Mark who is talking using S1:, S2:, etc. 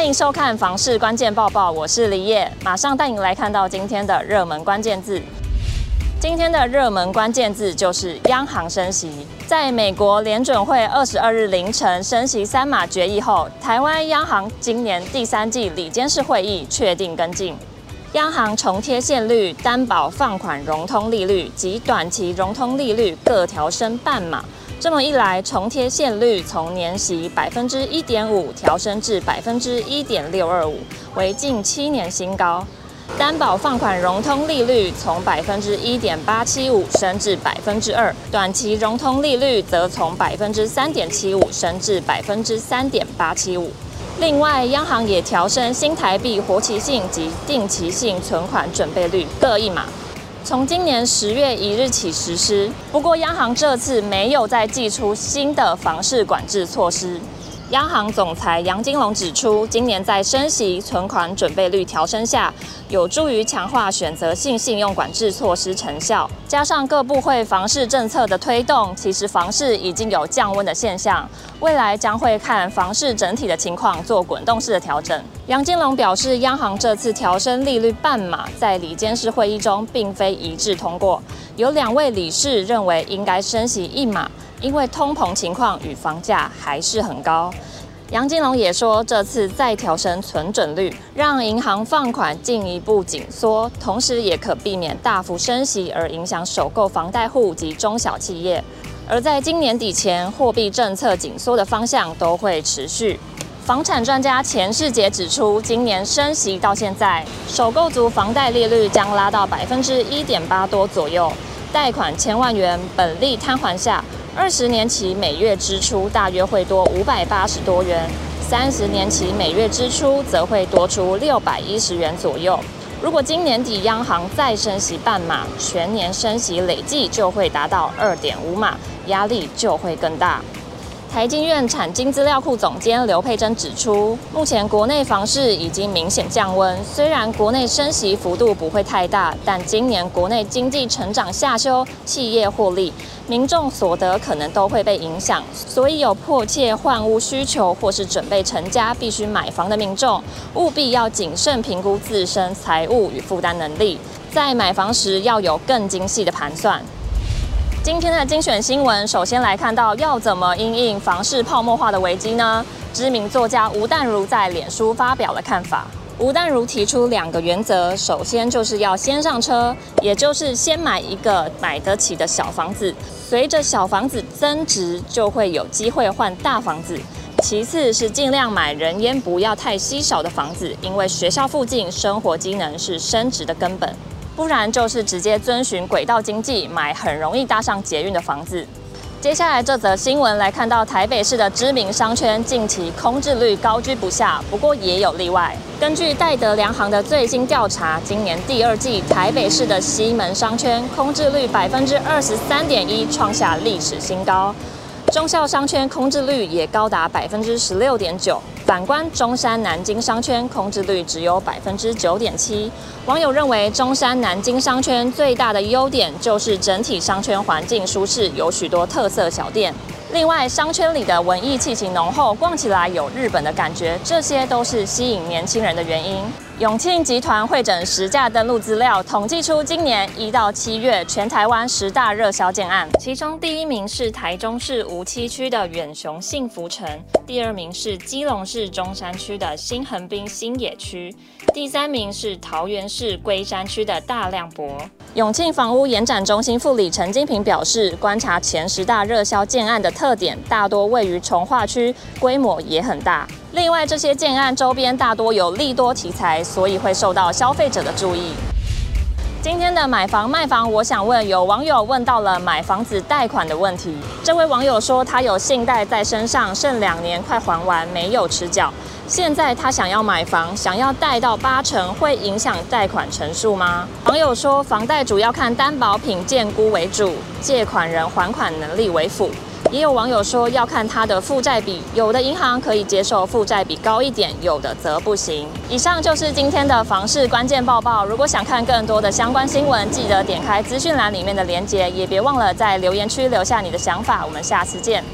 S1: 欢迎收看《房市关键报报》，我是李叶，马上带你来看到今天的热门关键字。今天的热门关键字就是央行升息。在美国联准会二十二日凌晨升息三码决议后，台湾央行今年第三季理监事会议确定跟进，央行重贴现率、担保放款融通利率及短期融通利率各调升半码。这么一来，重贴现率从年息百分之一点五调升至百分之一点六二五，为近七年新高。担保放款融通利率从百分之一点八七五升至百分之二，短期融通利率则从百分之三点七五升至百分之三点八七五。另外，央行也调升新台币活期性及定期性存款准备率各一码。从今年十月一日起实施，不过央行这次没有再祭出新的房市管制措施。央行总裁杨金龙指出，今年在升息、存款准备率调升下，有助于强化选择性信用管制措施成效。加上各部会房市政策的推动，其实房市已经有降温的现象。未来将会看房市整体的情况做滚动式的调整。杨金龙表示，央行这次调升利率半码，在理监事会议中并非一致通过，有两位理事认为应该升息一码。因为通膨情况与房价还是很高，杨金龙也说，这次再调升存准率，让银行放款进一步紧缩，同时也可避免大幅升息而影响首购房贷户及中小企业。而在今年底前，货币政策紧缩的方向都会持续。房产专家钱世杰指出，今年升息到现在，首购族房贷利率将拉到百分之一点八多左右，贷款千万元本利摊还下。二十年期每月支出大约会多五百八十多元，三十年期每月支出则会多出六百一十元左右。如果今年底央行再升息半码，全年升息累计就会达到二点五码，压力就会更大。台经院产经资料库总监刘佩珍指出，目前国内房市已经明显降温，虽然国内升息幅度不会太大，但今年国内经济成长下修，企业获利，民众所得可能都会被影响，所以有迫切换屋需求或是准备成家必须买房的民众，务必要谨慎评估自身财务与负担能力，在买房时要有更精细的盘算。今天的精选新闻，首先来看到要怎么因应房市泡沫化的危机呢？知名作家吴淡如在脸书发表了看法。吴淡如提出两个原则，首先就是要先上车，也就是先买一个买得起的小房子，随着小房子增值，就会有机会换大房子。其次是尽量买人烟不要太稀少的房子，因为学校附近生活机能是升值的根本。不然就是直接遵循轨道经济，买很容易搭上捷运的房子。接下来这则新闻来看到台北市的知名商圈近期空置率高居不下，不过也有例外。根据戴德梁行的最新调查，今年第二季台北市的西门商圈空置率百分之二十三点一，创下历史新高。中孝商圈空置率也高达百分之十六点九，反观中山南京商圈空置率只有百分之九点七。网友认为，中山南京商圈最大的优点就是整体商圈环境舒适，有许多特色小店。另外，商圈里的文艺气息浓厚，逛起来有日本的感觉，这些都是吸引年轻人的原因。永庆集团汇整实价登录资料，统计出今年一到七月全台湾十大热销建案，其中第一名是台中市梧栖区的远雄幸福城，第二名是基隆市中山区的新横滨新野区，第三名是桃园市龟山区的大亮博。永庆房屋延展中心副理陈金平表示，观察前十大热销建案的特点，大多位于重划区，规模也很大。另外，这些建案周边大多有利多题材，所以会受到消费者的注意。今天的买房卖房，我想问，有网友问到了买房子贷款的问题。这位网友说，他有信贷在身上，剩两年快还完，没有迟缴。现在他想要买房，想要贷到八成，会影响贷款成数吗？网友说，房贷主要看担保品建估为主，借款人还款能力为辅。也有网友说要看它的负债比，有的银行可以接受负债比高一点，有的则不行。以上就是今天的房市关键报报。如果想看更多的相关新闻，记得点开资讯栏里面的链接，也别忘了在留言区留下你的想法。我们下次见。